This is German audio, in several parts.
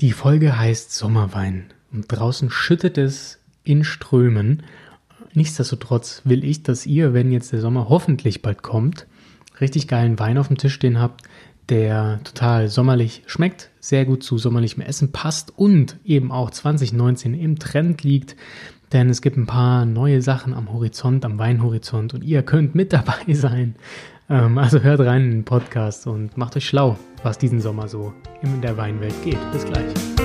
Die Folge heißt Sommerwein und draußen schüttet es in Strömen. Nichtsdestotrotz will ich, dass ihr, wenn jetzt der Sommer hoffentlich bald kommt, richtig geilen Wein auf dem Tisch stehen habt, der total sommerlich schmeckt, sehr gut zu sommerlichem Essen passt und eben auch 2019 im Trend liegt. Denn es gibt ein paar neue Sachen am Horizont, am Weinhorizont und ihr könnt mit dabei sein. Ähm, also hört rein in den Podcast und macht euch schlau, was diesen Sommer so in der Weinwelt geht. Bis gleich.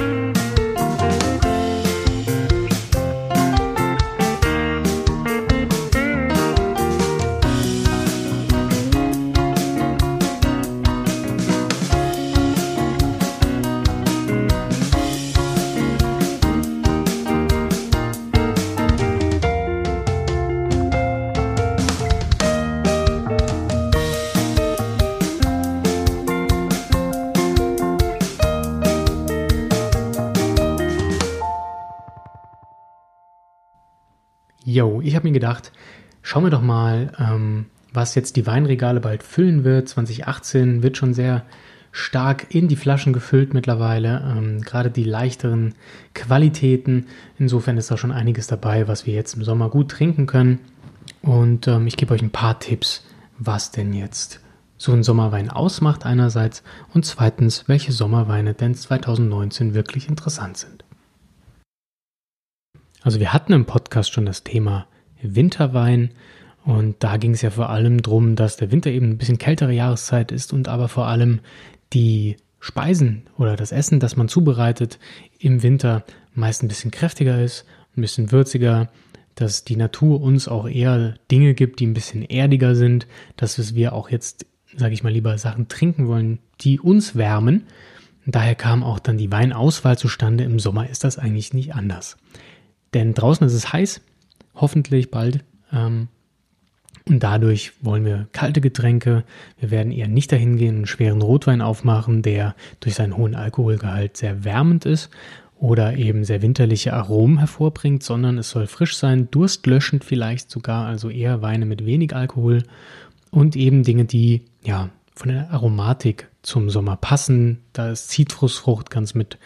Yo, ich habe mir gedacht, schauen wir doch mal, ähm, was jetzt die Weinregale bald füllen wird. 2018 wird schon sehr stark in die Flaschen gefüllt mittlerweile. Ähm, gerade die leichteren Qualitäten. Insofern ist da schon einiges dabei, was wir jetzt im Sommer gut trinken können. Und ähm, ich gebe euch ein paar Tipps, was denn jetzt so ein Sommerwein ausmacht einerseits und zweitens, welche Sommerweine denn 2019 wirklich interessant sind. Also wir hatten im Podcast schon das Thema Winterwein und da ging es ja vor allem darum, dass der Winter eben ein bisschen kältere Jahreszeit ist und aber vor allem die Speisen oder das Essen, das man zubereitet im Winter meist ein bisschen kräftiger ist, ein bisschen würziger, dass die Natur uns auch eher Dinge gibt, die ein bisschen erdiger sind, dass wir auch jetzt, sage ich mal, lieber Sachen trinken wollen, die uns wärmen. Daher kam auch dann die Weinauswahl zustande. Im Sommer ist das eigentlich nicht anders. Denn draußen ist es heiß, hoffentlich bald. Ähm, und dadurch wollen wir kalte Getränke. Wir werden eher nicht dahin gehen, einen schweren Rotwein aufmachen, der durch seinen hohen Alkoholgehalt sehr wärmend ist oder eben sehr winterliche Aromen hervorbringt, sondern es soll frisch sein, durstlöschend vielleicht sogar, also eher Weine mit wenig Alkohol und eben Dinge, die ja von der Aromatik zum Sommer passen. Da ist Zitrusfrucht ganz mit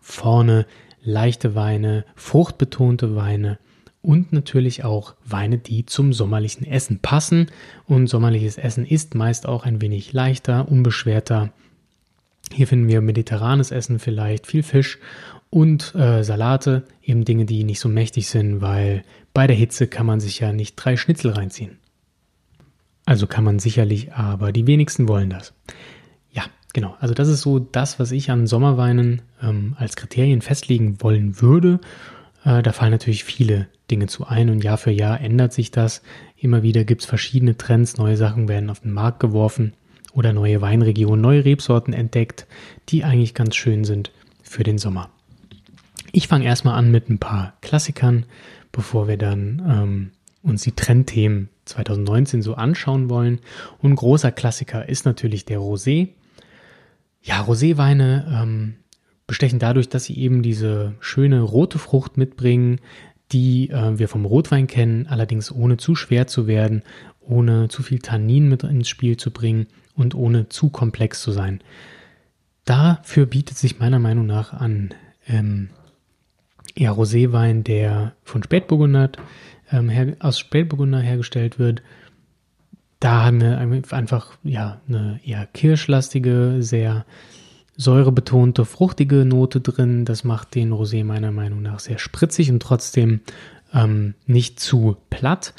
vorne, leichte Weine, fruchtbetonte Weine und natürlich auch Weine, die zum sommerlichen Essen passen. Und sommerliches Essen ist meist auch ein wenig leichter, unbeschwerter. Hier finden wir mediterranes Essen vielleicht, viel Fisch und äh, Salate, eben Dinge, die nicht so mächtig sind, weil bei der Hitze kann man sich ja nicht drei Schnitzel reinziehen. Also kann man sicherlich, aber die wenigsten wollen das. Genau, also das ist so das, was ich an Sommerweinen ähm, als Kriterien festlegen wollen würde. Äh, da fallen natürlich viele Dinge zu ein und Jahr für Jahr ändert sich das. Immer wieder gibt es verschiedene Trends, neue Sachen werden auf den Markt geworfen oder neue Weinregionen, neue Rebsorten entdeckt, die eigentlich ganz schön sind für den Sommer. Ich fange erstmal an mit ein paar Klassikern, bevor wir dann ähm, uns die Trendthemen 2019 so anschauen wollen. Und großer Klassiker ist natürlich der Rosé. Ja, Roséweine ähm, bestechen dadurch, dass sie eben diese schöne rote Frucht mitbringen, die äh, wir vom Rotwein kennen, allerdings ohne zu schwer zu werden, ohne zu viel Tannin mit ins Spiel zu bringen und ohne zu komplex zu sein. Dafür bietet sich meiner Meinung nach an ähm, ja, Roséwein, der von Spätburgunder ähm, her, aus Spätburgunder hergestellt wird, da haben wir einfach ja eine eher kirschlastige, sehr säurebetonte, fruchtige Note drin. Das macht den Rosé meiner Meinung nach sehr spritzig und trotzdem ähm, nicht zu platt.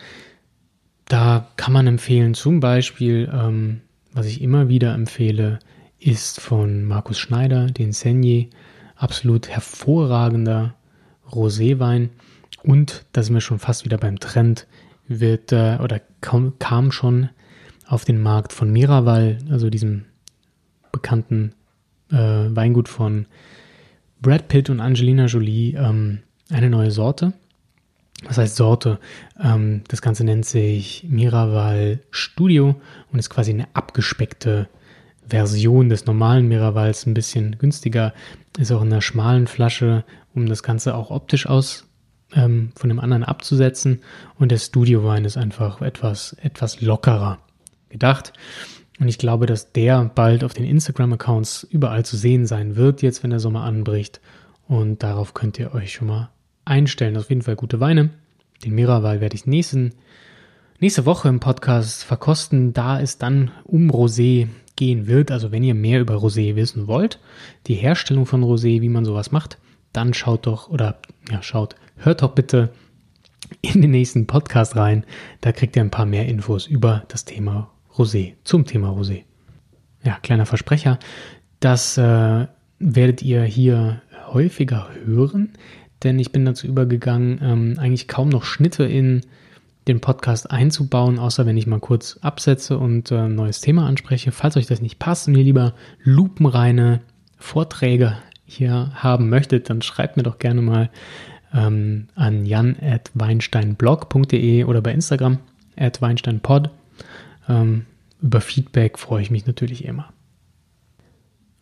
Da kann man empfehlen, zum Beispiel, ähm, was ich immer wieder empfehle, ist von Markus Schneider, den Senier. Absolut hervorragender Roséwein. Und da sind wir schon fast wieder beim Trend wird äh, oder kam, kam schon auf den Markt von Miraval, also diesem bekannten äh, Weingut von Brad Pitt und Angelina Jolie, ähm, eine neue Sorte. Was heißt Sorte? Ähm, das Ganze nennt sich Miraval Studio und ist quasi eine abgespeckte Version des normalen Miravals, ein bisschen günstiger, ist auch in einer schmalen Flasche, um das Ganze auch optisch aus ähm, von dem anderen abzusetzen. Und der Studiowein ist einfach etwas, etwas lockerer gedacht. Und ich glaube, dass der bald auf den Instagram-Accounts überall zu sehen sein wird, jetzt wenn der Sommer anbricht. Und darauf könnt ihr euch schon mal einstellen. Auf jeden Fall gute Weine. Den Miraval werde ich nächsten, nächste Woche im Podcast verkosten, da es dann um Rosé gehen wird. Also wenn ihr mehr über Rosé wissen wollt, die Herstellung von Rosé, wie man sowas macht, dann schaut doch oder ja, schaut, hört doch bitte in den nächsten Podcast rein. Da kriegt ihr ein paar mehr Infos über das Thema Rosé, zum Thema Rosé. Ja, kleiner Versprecher. Das äh, werdet ihr hier häufiger hören, denn ich bin dazu übergegangen, ähm, eigentlich kaum noch Schnitte in den Podcast einzubauen, außer wenn ich mal kurz absetze und äh, ein neues Thema anspreche. Falls euch das nicht passt und ihr lieber lupenreine Vorträge hier haben möchtet, dann schreibt mir doch gerne mal ähm, an jan.weinsteinblog.de oder bei Instagram at weinsteinpod. Ähm, über Feedback freue ich mich natürlich immer.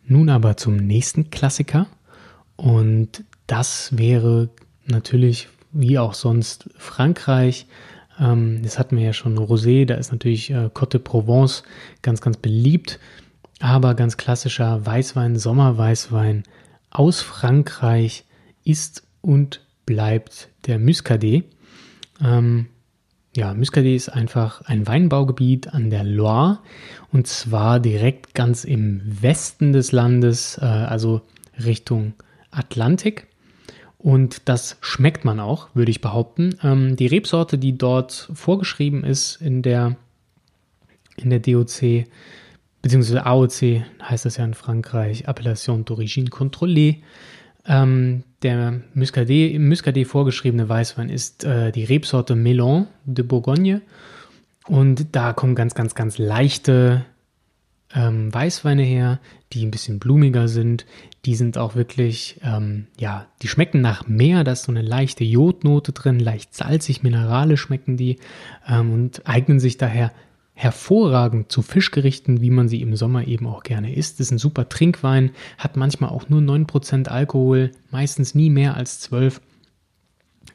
Nun aber zum nächsten Klassiker und das wäre natürlich wie auch sonst Frankreich. Ähm, das hatten wir ja schon Rosé, da ist natürlich äh, Côte de Provence ganz, ganz beliebt, aber ganz klassischer Weißwein, Sommerweißwein aus Frankreich ist und bleibt der Muscadet. Ähm, ja, Muscadet ist einfach ein Weinbaugebiet an der Loire und zwar direkt ganz im Westen des Landes, äh, also Richtung Atlantik. Und das schmeckt man auch, würde ich behaupten. Ähm, die Rebsorte, die dort vorgeschrieben ist in der, in der DOC, beziehungsweise AOC heißt das ja in Frankreich, Appellation d'origine contrôlée, ähm, der Muscadet, Muscadet vorgeschriebene Weißwein ist äh, die Rebsorte Melon de Bourgogne. Und da kommen ganz, ganz, ganz leichte ähm, Weißweine her, die ein bisschen blumiger sind. Die sind auch wirklich, ähm, ja, die schmecken nach Meer. Da ist so eine leichte Jodnote drin, leicht salzig, mineralisch schmecken die ähm, und eignen sich daher hervorragend zu Fischgerichten, wie man sie im Sommer eben auch gerne isst. Ist ein super Trinkwein, hat manchmal auch nur 9% Alkohol, meistens nie mehr als 12.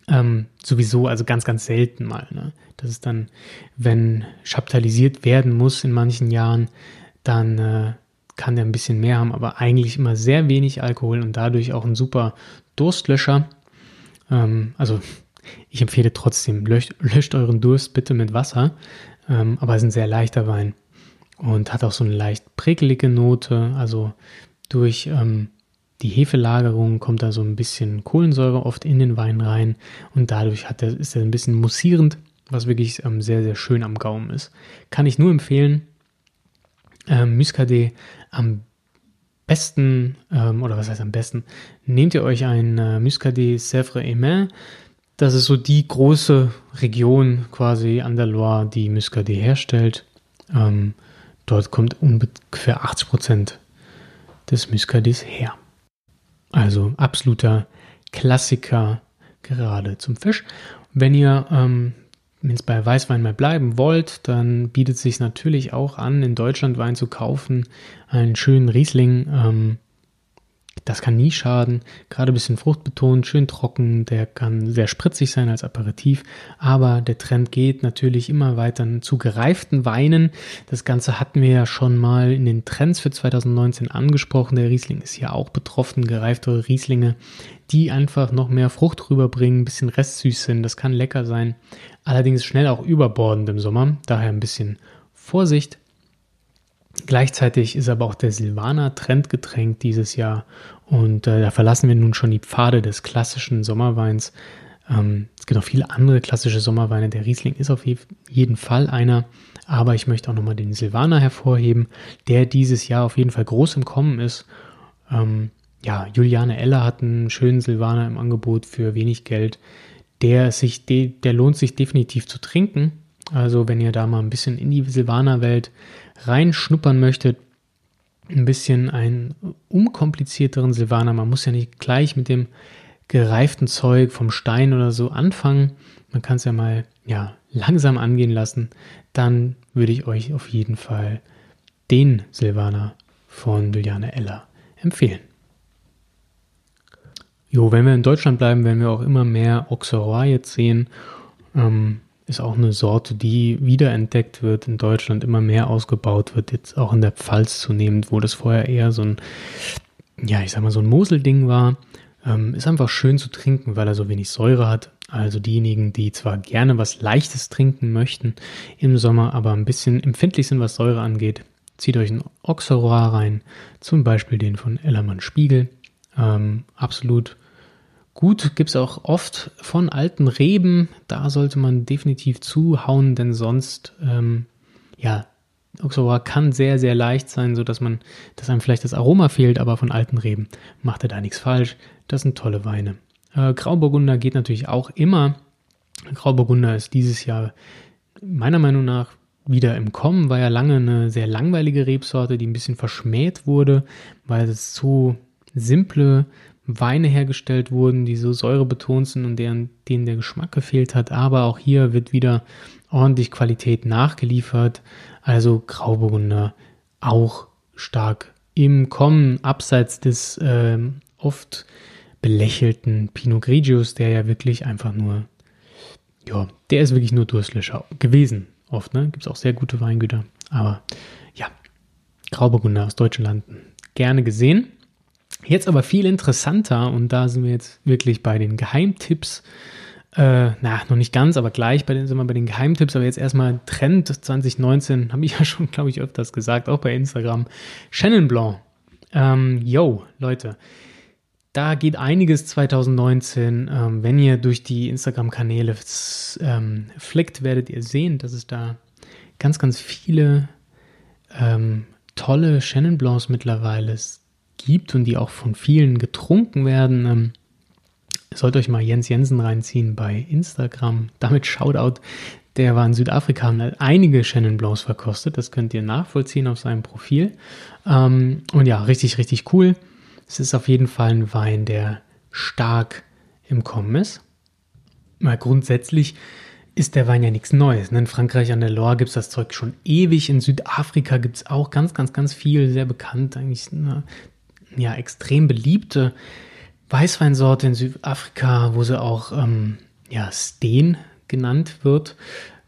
Ähm, sowieso, also ganz, ganz selten mal. Ne? Das ist dann, wenn chaptalisiert werden muss in manchen Jahren, dann äh, kann der ein bisschen mehr haben, aber eigentlich immer sehr wenig Alkohol und dadurch auch ein super Durstlöscher. Ähm, also ich empfehle trotzdem, löscht, löscht euren Durst bitte mit Wasser. Ähm, aber es ist ein sehr leichter Wein und hat auch so eine leicht prickelige Note. Also durch ähm, die Hefelagerung kommt da so ein bisschen Kohlensäure oft in den Wein rein und dadurch hat er, ist er ein bisschen mussierend, was wirklich ähm, sehr, sehr schön am Gaumen ist. Kann ich nur empfehlen. Ähm, Muscadet am besten, ähm, oder was heißt am besten, nehmt ihr euch ein äh, Muscadet Sèvres Main das ist so die große Region quasi an der Loire, die Muscadet herstellt. Ähm, dort kommt ungefähr 80 Prozent des Muscadets her. Also absoluter Klassiker gerade zum Fisch. Wenn ihr ähm, wenn bei Weißwein mal bleiben wollt, dann bietet es sich natürlich auch an, in Deutschland Wein zu kaufen. Einen schönen Riesling ähm, das kann nie schaden. Gerade ein bisschen fruchtbetont, schön trocken. Der kann sehr spritzig sein als Aperitif. Aber der Trend geht natürlich immer weiter zu gereiften Weinen. Das Ganze hatten wir ja schon mal in den Trends für 2019 angesprochen. Der Riesling ist ja auch betroffen. Gereiftere Rieslinge, die einfach noch mehr Frucht rüberbringen, ein bisschen restsüß sind. Das kann lecker sein. Allerdings schnell auch überbordend im Sommer. Daher ein bisschen Vorsicht. Gleichzeitig ist aber auch der Silvaner Trendgetränk dieses Jahr und äh, da verlassen wir nun schon die Pfade des klassischen Sommerweins. Ähm, es gibt auch viele andere klassische Sommerweine. Der Riesling ist auf jeden Fall einer. Aber ich möchte auch nochmal den Silvaner hervorheben, der dieses Jahr auf jeden Fall groß im Kommen ist. Ähm, ja, Juliane Eller hat einen schönen Silvaner im Angebot für wenig Geld. Der, sich der lohnt sich definitiv zu trinken. Also wenn ihr da mal ein bisschen in die Silvaner-Welt reinschnuppern möchtet, ein bisschen einen unkomplizierteren Silvaner. Man muss ja nicht gleich mit dem gereiften Zeug vom Stein oder so anfangen. Man kann es ja mal ja, langsam angehen lassen. Dann würde ich euch auf jeden Fall den Silvaner von Juliane Eller empfehlen. Jo, wenn wir in Deutschland bleiben, werden wir auch immer mehr Auxerrois jetzt sehen. Ähm, ist auch eine Sorte, die wiederentdeckt wird in Deutschland, immer mehr ausgebaut wird, jetzt auch in der Pfalz zunehmend, wo das vorher eher so ein, ja, ich sag mal, so ein Moselding war. Ähm, ist einfach schön zu trinken, weil er so wenig Säure hat. Also diejenigen, die zwar gerne was Leichtes trinken möchten im Sommer, aber ein bisschen empfindlich sind, was Säure angeht, zieht euch ein Auxerroir rein, zum Beispiel den von Ellermann Spiegel. Ähm, absolut gut, gibt es auch oft von alten Reben. Da sollte man definitiv zuhauen, denn sonst, ähm, ja, Auxerroir kann sehr, sehr leicht sein, sodass man, dass einem vielleicht das Aroma fehlt, aber von alten Reben macht er da nichts falsch. Das sind tolle Weine. Äh, Grauburgunder geht natürlich auch immer. Grauburgunder ist dieses Jahr meiner Meinung nach wieder im Kommen, war ja lange eine sehr langweilige Rebsorte, die ein bisschen verschmäht wurde, weil es zu simple Weine hergestellt wurden, die so säurebetont sind und deren, denen der Geschmack gefehlt hat. Aber auch hier wird wieder ordentlich Qualität nachgeliefert. Also Grauburgunder auch stark im Kommen, abseits des äh, oft belächelten Pinot Grigios, der ja wirklich einfach nur, ja, der ist wirklich nur Durstlöscher gewesen. Oft, ne? Gibt es auch sehr gute Weingüter. Aber ja, Grauburgunder aus deutschen Landen. Gerne gesehen. Jetzt aber viel interessanter, und da sind wir jetzt wirklich bei den Geheimtipps. Äh, na, noch nicht ganz, aber gleich bei den, sind wir bei den Geheimtipps. Aber jetzt erstmal Trend 2019, habe ich ja schon, glaube ich, öfters gesagt, auch bei Instagram. Chenin Blanc. Ähm, yo, Leute, da geht einiges 2019. Ähm, wenn ihr durch die Instagram-Kanäle ähm, flickt, werdet ihr sehen, dass es da ganz, ganz viele ähm, tolle Chenin Blancs mittlerweile gibt und die auch von vielen getrunken werden. Ähm, sollt euch mal Jens Jensen reinziehen bei Instagram. Damit Shoutout. Der war in Südafrika und hat einige Chenin Blancs verkostet. Das könnt ihr nachvollziehen auf seinem Profil. Ähm, und ja, richtig, richtig cool. Es ist auf jeden Fall ein Wein, der stark im Kommen ist. Mal grundsätzlich ist der Wein ja nichts Neues. In Frankreich an der Loire gibt es das Zeug schon ewig. In Südafrika gibt es auch ganz, ganz, ganz viel, sehr bekannt, eigentlich eine, ja, extrem beliebte Weißweinsorte in Südafrika, wo sie auch ähm, ja, Steen genannt wird.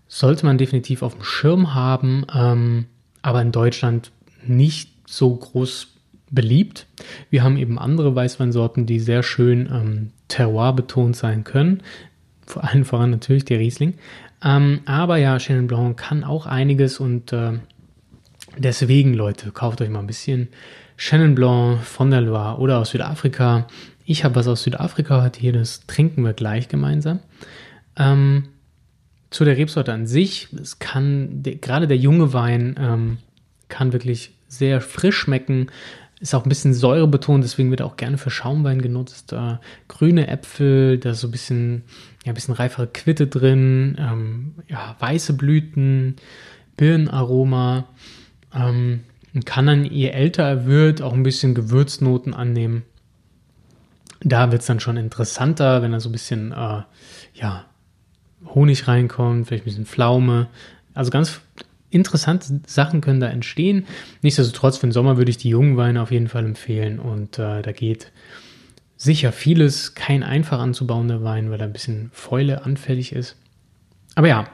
Sollte man definitiv auf dem Schirm haben, ähm, aber in Deutschland nicht so groß beliebt. Wir haben eben andere Weißweinsorten, die sehr schön ähm, terroir betont sein können. Vor allem voran natürlich der Riesling. Ähm, aber ja, Chenin Blanc kann auch einiges und äh, deswegen, Leute, kauft euch mal ein bisschen Chenin Blanc von der Loire oder aus Südafrika. Ich habe was aus Südafrika heute hier, das trinken wir gleich gemeinsam. Ähm, zu der Rebsorte an sich, es kann, gerade der junge Wein ähm, kann wirklich sehr frisch schmecken, ist auch ein bisschen säurebetont, deswegen wird auch gerne für Schaumwein genutzt. Äh, grüne Äpfel, da ist so ein bisschen, ja, ein bisschen reifere Quitte drin, ähm, ja, weiße Blüten, Birnenaroma. Ähm, kann dann, je älter er wird, auch ein bisschen Gewürznoten annehmen. Da wird es dann schon interessanter, wenn da so ein bisschen, äh, ja, Honig reinkommt, vielleicht ein bisschen Pflaume. Also ganz interessante Sachen können da entstehen. Nichtsdestotrotz für den Sommer würde ich die jungen Weine auf jeden Fall empfehlen und äh, da geht sicher vieles, kein einfach anzubauender Wein, weil er ein bisschen Fäule anfällig ist. Aber ja,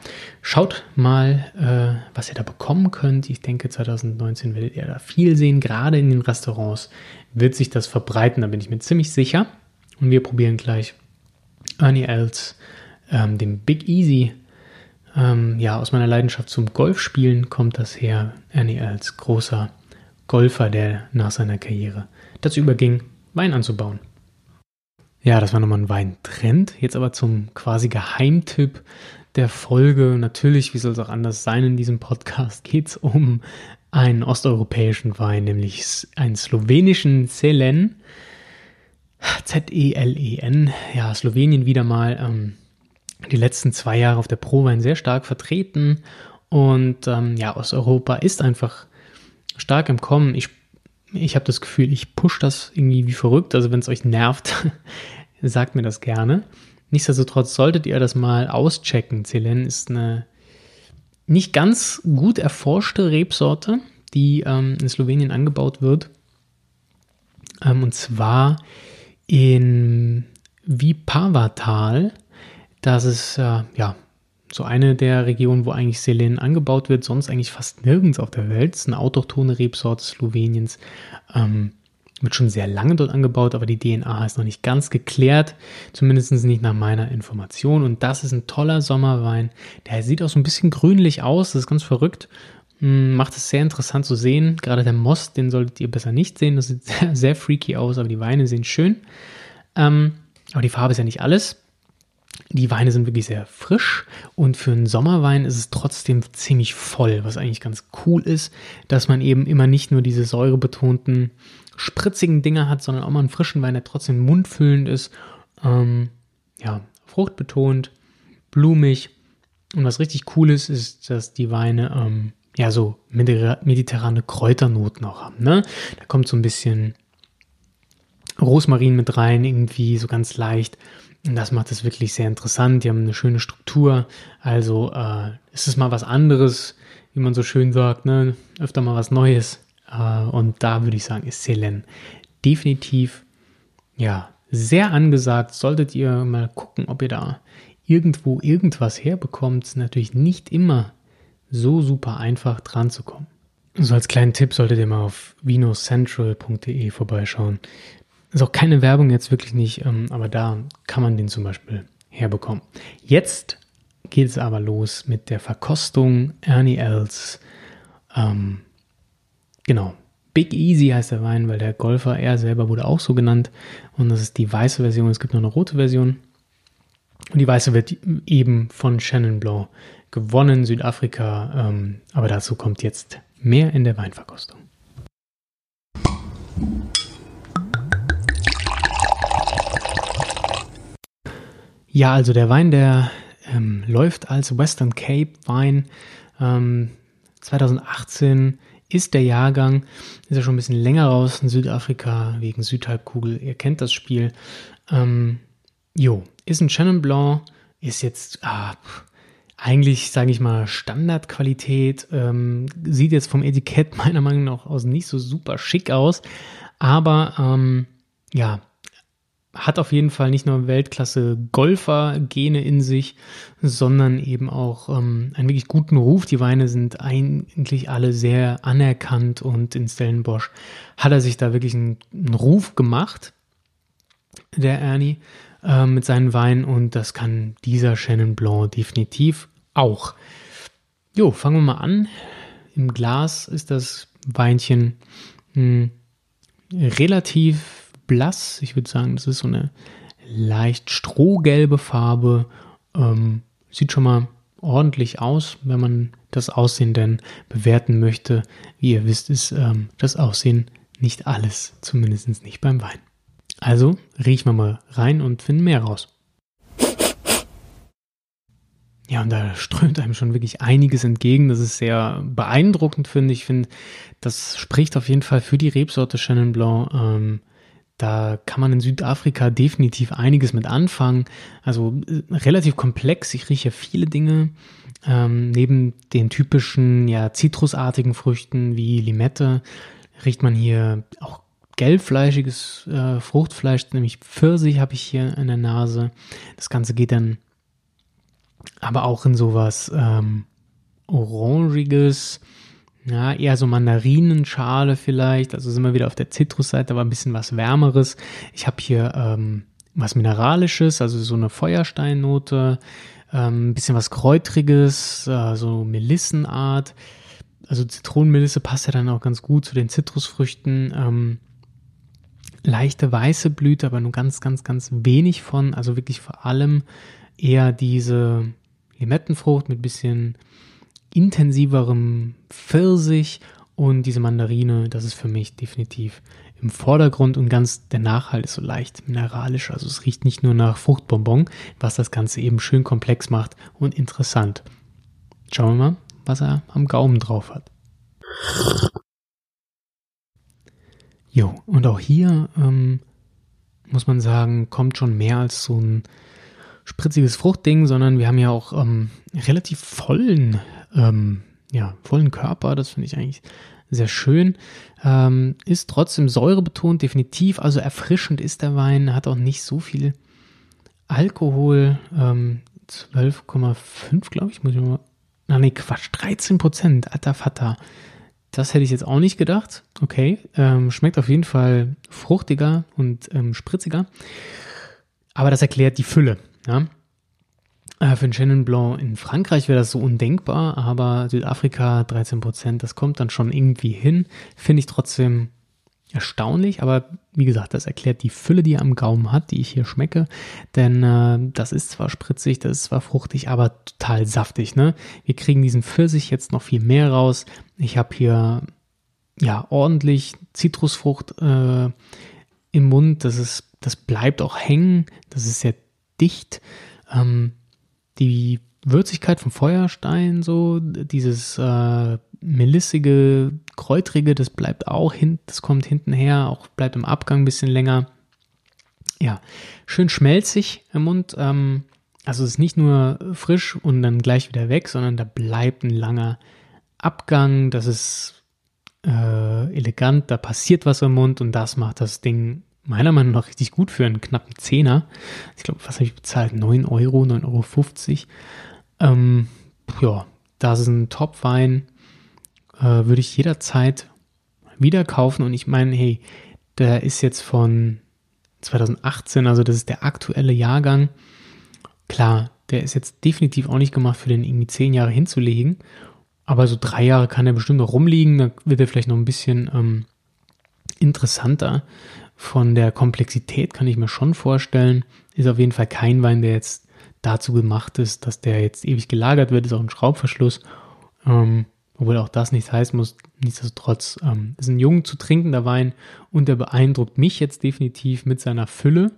schaut mal, äh, was ihr da bekommen könnt. Ich denke, 2019 werdet ihr da viel sehen. Gerade in den Restaurants wird sich das verbreiten, da bin ich mir ziemlich sicher. Und wir probieren gleich Ernie Els, ähm, den Big Easy ähm, ja, aus meiner Leidenschaft zum Golfspielen kommt das her. Ernie als großer Golfer, der nach seiner Karriere dazu überging, Wein anzubauen. Ja, das war nochmal ein Weintrend. Jetzt aber zum quasi Geheimtipp der Folge. Natürlich, wie soll es auch anders sein in diesem Podcast, geht es um einen osteuropäischen Wein, nämlich einen slowenischen Zelen. Z-E-L-E-N. Ja, Slowenien wieder mal. Ähm, die letzten zwei Jahre auf der Prowein sehr stark vertreten. Und ähm, ja, Osteuropa ist einfach stark im Kommen. Ich, ich habe das Gefühl, ich push das irgendwie wie verrückt. Also wenn es euch nervt, sagt mir das gerne. Nichtsdestotrotz solltet ihr das mal auschecken. Zelen ist eine nicht ganz gut erforschte Rebsorte, die ähm, in Slowenien angebaut wird. Ähm, und zwar in Vipavatal das ist äh, ja so eine der Regionen, wo eigentlich Selen angebaut wird, sonst eigentlich fast nirgends auf der Welt. Es ist eine autochtone Rebsorte Sloweniens. Ähm, wird schon sehr lange dort angebaut, aber die DNA ist noch nicht ganz geklärt, zumindest nicht nach meiner Information. Und das ist ein toller Sommerwein. Der sieht auch so ein bisschen grünlich aus, das ist ganz verrückt. Hm, macht es sehr interessant zu sehen. Gerade der Most, den solltet ihr besser nicht sehen. Das sieht sehr, sehr freaky aus, aber die Weine sehen schön. Ähm, aber die Farbe ist ja nicht alles. Die Weine sind wirklich sehr frisch und für einen Sommerwein ist es trotzdem ziemlich voll, was eigentlich ganz cool ist, dass man eben immer nicht nur diese säurebetonten, spritzigen Dinger hat, sondern auch mal einen frischen Wein, der trotzdem mundfüllend ist. Ähm, ja, fruchtbetont, blumig. Und was richtig cool ist, ist, dass die Weine ähm, ja so mediterrane Kräuternoten auch haben. Ne? Da kommt so ein bisschen Rosmarin mit rein, irgendwie so ganz leicht. Und das macht es wirklich sehr interessant. Die haben eine schöne Struktur. Also äh, es ist mal was anderes, wie man so schön sagt, ne? öfter mal was Neues. Äh, und da würde ich sagen, ist Selen definitiv ja sehr angesagt. Solltet ihr mal gucken, ob ihr da irgendwo irgendwas herbekommt. Ist natürlich nicht immer so super einfach dran zu kommen. So als kleinen Tipp solltet ihr mal auf vinocentral.de vorbeischauen. Ist auch keine Werbung jetzt wirklich nicht, ähm, aber da kann man den zum Beispiel herbekommen. Jetzt geht es aber los mit der Verkostung Ernie Els. Ähm, genau. Big Easy heißt der Wein, weil der Golfer, er selber wurde auch so genannt. Und das ist die weiße Version. Es gibt noch eine rote Version. Und die weiße wird eben von Shannon Blanc gewonnen, Südafrika. Ähm, aber dazu kommt jetzt mehr in der Weinverkostung. Ja, also der Wein, der ähm, läuft als Western Cape Wein. Ähm, 2018 ist der Jahrgang, ist ja schon ein bisschen länger raus in Südafrika wegen Südhalbkugel. Ihr kennt das Spiel. Ähm, jo, ist ein Chenin Blanc, ist jetzt ah, eigentlich, sage ich mal, Standardqualität. Ähm, sieht jetzt vom Etikett meiner Meinung nach aus nicht so super schick aus, aber ähm, ja, hat auf jeden Fall nicht nur Weltklasse Golfer-Gene in sich, sondern eben auch ähm, einen wirklich guten Ruf. Die Weine sind eigentlich alle sehr anerkannt und in Stellenbosch hat er sich da wirklich einen, einen Ruf gemacht, der Ernie, äh, mit seinen Weinen und das kann dieser Chenin Blanc definitiv auch. Jo, fangen wir mal an. Im Glas ist das Weinchen mh, hm, relativ blass. Ich würde sagen, das ist so eine leicht strohgelbe Farbe. Ähm, sieht schon mal ordentlich aus, wenn man das Aussehen denn bewerten möchte. Wie ihr wisst, ist ähm, das Aussehen nicht alles, zumindest nicht beim Wein. Also riechen wir mal rein und finden mehr raus. Ja, und da strömt einem schon wirklich einiges entgegen. Das ist sehr beeindruckend, finde ich. Ich finde, das spricht auf jeden Fall für die Rebsorte Chenin Blanc. Ähm, da kann man in Südafrika definitiv einiges mit anfangen. Also äh, relativ komplex. Ich rieche viele Dinge. Ähm, neben den typischen, ja, zitrusartigen Früchten wie Limette riecht man hier auch gelbfleischiges äh, Fruchtfleisch, nämlich Pfirsich habe ich hier in der Nase. Das Ganze geht dann aber auch in sowas ähm, Orangiges, ja, eher so Mandarinenschale vielleicht. Also sind wir wieder auf der Zitrusseite, aber ein bisschen was Wärmeres. Ich habe hier ähm, was Mineralisches, also so eine Feuersteinnote, ähm, ein bisschen was Kräutriges, äh, so Melissenart. Also Zitronenmelisse passt ja dann auch ganz gut zu den Zitrusfrüchten. Ähm, leichte weiße Blüte, aber nur ganz, ganz, ganz wenig von. Also wirklich vor allem eher diese Limettenfrucht mit bisschen intensiverem Pfirsich und diese Mandarine, das ist für mich definitiv im Vordergrund und ganz der Nachhalt ist so leicht mineralisch. Also es riecht nicht nur nach Fruchtbonbon, was das Ganze eben schön komplex macht und interessant. Schauen wir mal, was er am Gaumen drauf hat. Jo, und auch hier ähm, muss man sagen, kommt schon mehr als so ein spritziges Fruchtding, sondern wir haben ja auch ähm, relativ vollen ähm, ja, vollen Körper. Das finde ich eigentlich sehr schön. Ähm, ist trotzdem säurebetont, definitiv. Also erfrischend ist der Wein, hat auch nicht so viel Alkohol. Ähm, 12,5, glaube ich. Muss ich mal. Na, nee, Quatsch. 13 Prozent. Alter Vater. Das hätte ich jetzt auch nicht gedacht. Okay. Ähm, schmeckt auf jeden Fall fruchtiger und ähm, spritziger. Aber das erklärt die Fülle. Ja? Äh, für den Chenin Blanc in Frankreich wäre das so undenkbar, aber Südafrika 13 Prozent, das kommt dann schon irgendwie hin. Finde ich trotzdem erstaunlich, aber wie gesagt, das erklärt die Fülle, die er am Gaumen hat, die ich hier schmecke. Denn äh, das ist zwar spritzig, das ist zwar fruchtig, aber total saftig. Ne? Wir kriegen diesen Pfirsich jetzt noch viel mehr raus. Ich habe hier ja ordentlich Zitrusfrucht äh, im Mund. Das ist, das bleibt auch hängen. Das ist sehr dicht. Ähm, die Würzigkeit vom Feuerstein, so dieses äh, melissige, kräutrige, das bleibt auch hin, das kommt hinten her, auch bleibt im Abgang ein bisschen länger. Ja, schön schmelzig im Mund. Ähm, also es ist nicht nur frisch und dann gleich wieder weg, sondern da bleibt ein langer Abgang. Das ist äh, elegant, da passiert was im Mund und das macht das Ding meiner Meinung nach richtig gut für einen knappen Zehner. Ich glaube, was habe ich bezahlt? 9 Euro, 9,50 Euro. Ähm, ja, das ist ein Top-Wein. Äh, würde ich jederzeit wieder kaufen. Und ich meine, hey, der ist jetzt von 2018, also das ist der aktuelle Jahrgang. Klar, der ist jetzt definitiv auch nicht gemacht für den irgendwie zehn Jahre hinzulegen. Aber so drei Jahre kann er bestimmt noch rumliegen. Da wird er vielleicht noch ein bisschen ähm, interessanter. Von der Komplexität kann ich mir schon vorstellen. Ist auf jeden Fall kein Wein, der jetzt dazu gemacht ist, dass der jetzt ewig gelagert wird. Ist auch ein Schraubverschluss. Ähm, obwohl auch das nichts heißen muss. Nichtsdestotrotz ähm, ist ein jung zu trinkender Wein und der beeindruckt mich jetzt definitiv mit seiner Fülle,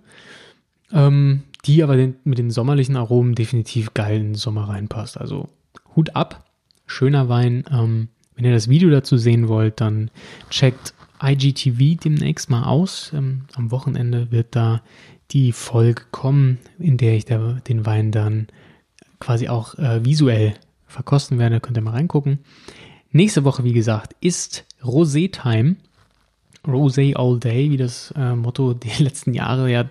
ähm, die aber den, mit den sommerlichen Aromen definitiv geil in den Sommer reinpasst. Also Hut ab, schöner Wein. Ähm, wenn ihr das Video dazu sehen wollt, dann checkt IGTV demnächst mal aus. Ähm, am Wochenende wird da die Folge kommen, in der ich da den Wein dann quasi auch äh, visuell verkosten werde. Könnt ihr mal reingucken. Nächste Woche, wie gesagt, ist Rosé Time. Rosé All Day, wie das äh, Motto die letzten Jahre ja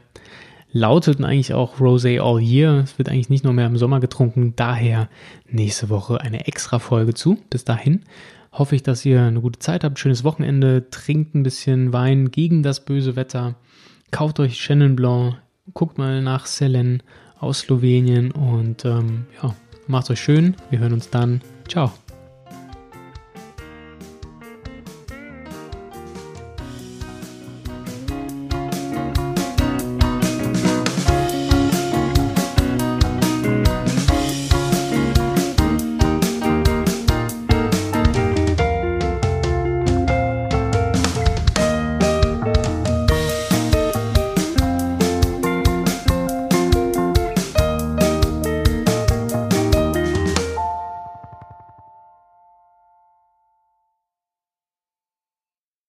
lautet und eigentlich auch Rosé All Year. Es wird eigentlich nicht nur mehr im Sommer getrunken. Daher nächste Woche eine extra Folge zu. Bis dahin hoffe ich, dass ihr eine gute Zeit habt, schönes Wochenende, trinkt ein bisschen Wein gegen das böse Wetter, kauft euch Chenin Blanc, guckt mal nach Selen aus Slowenien und ähm, ja, macht euch schön. Wir hören uns dann. Ciao.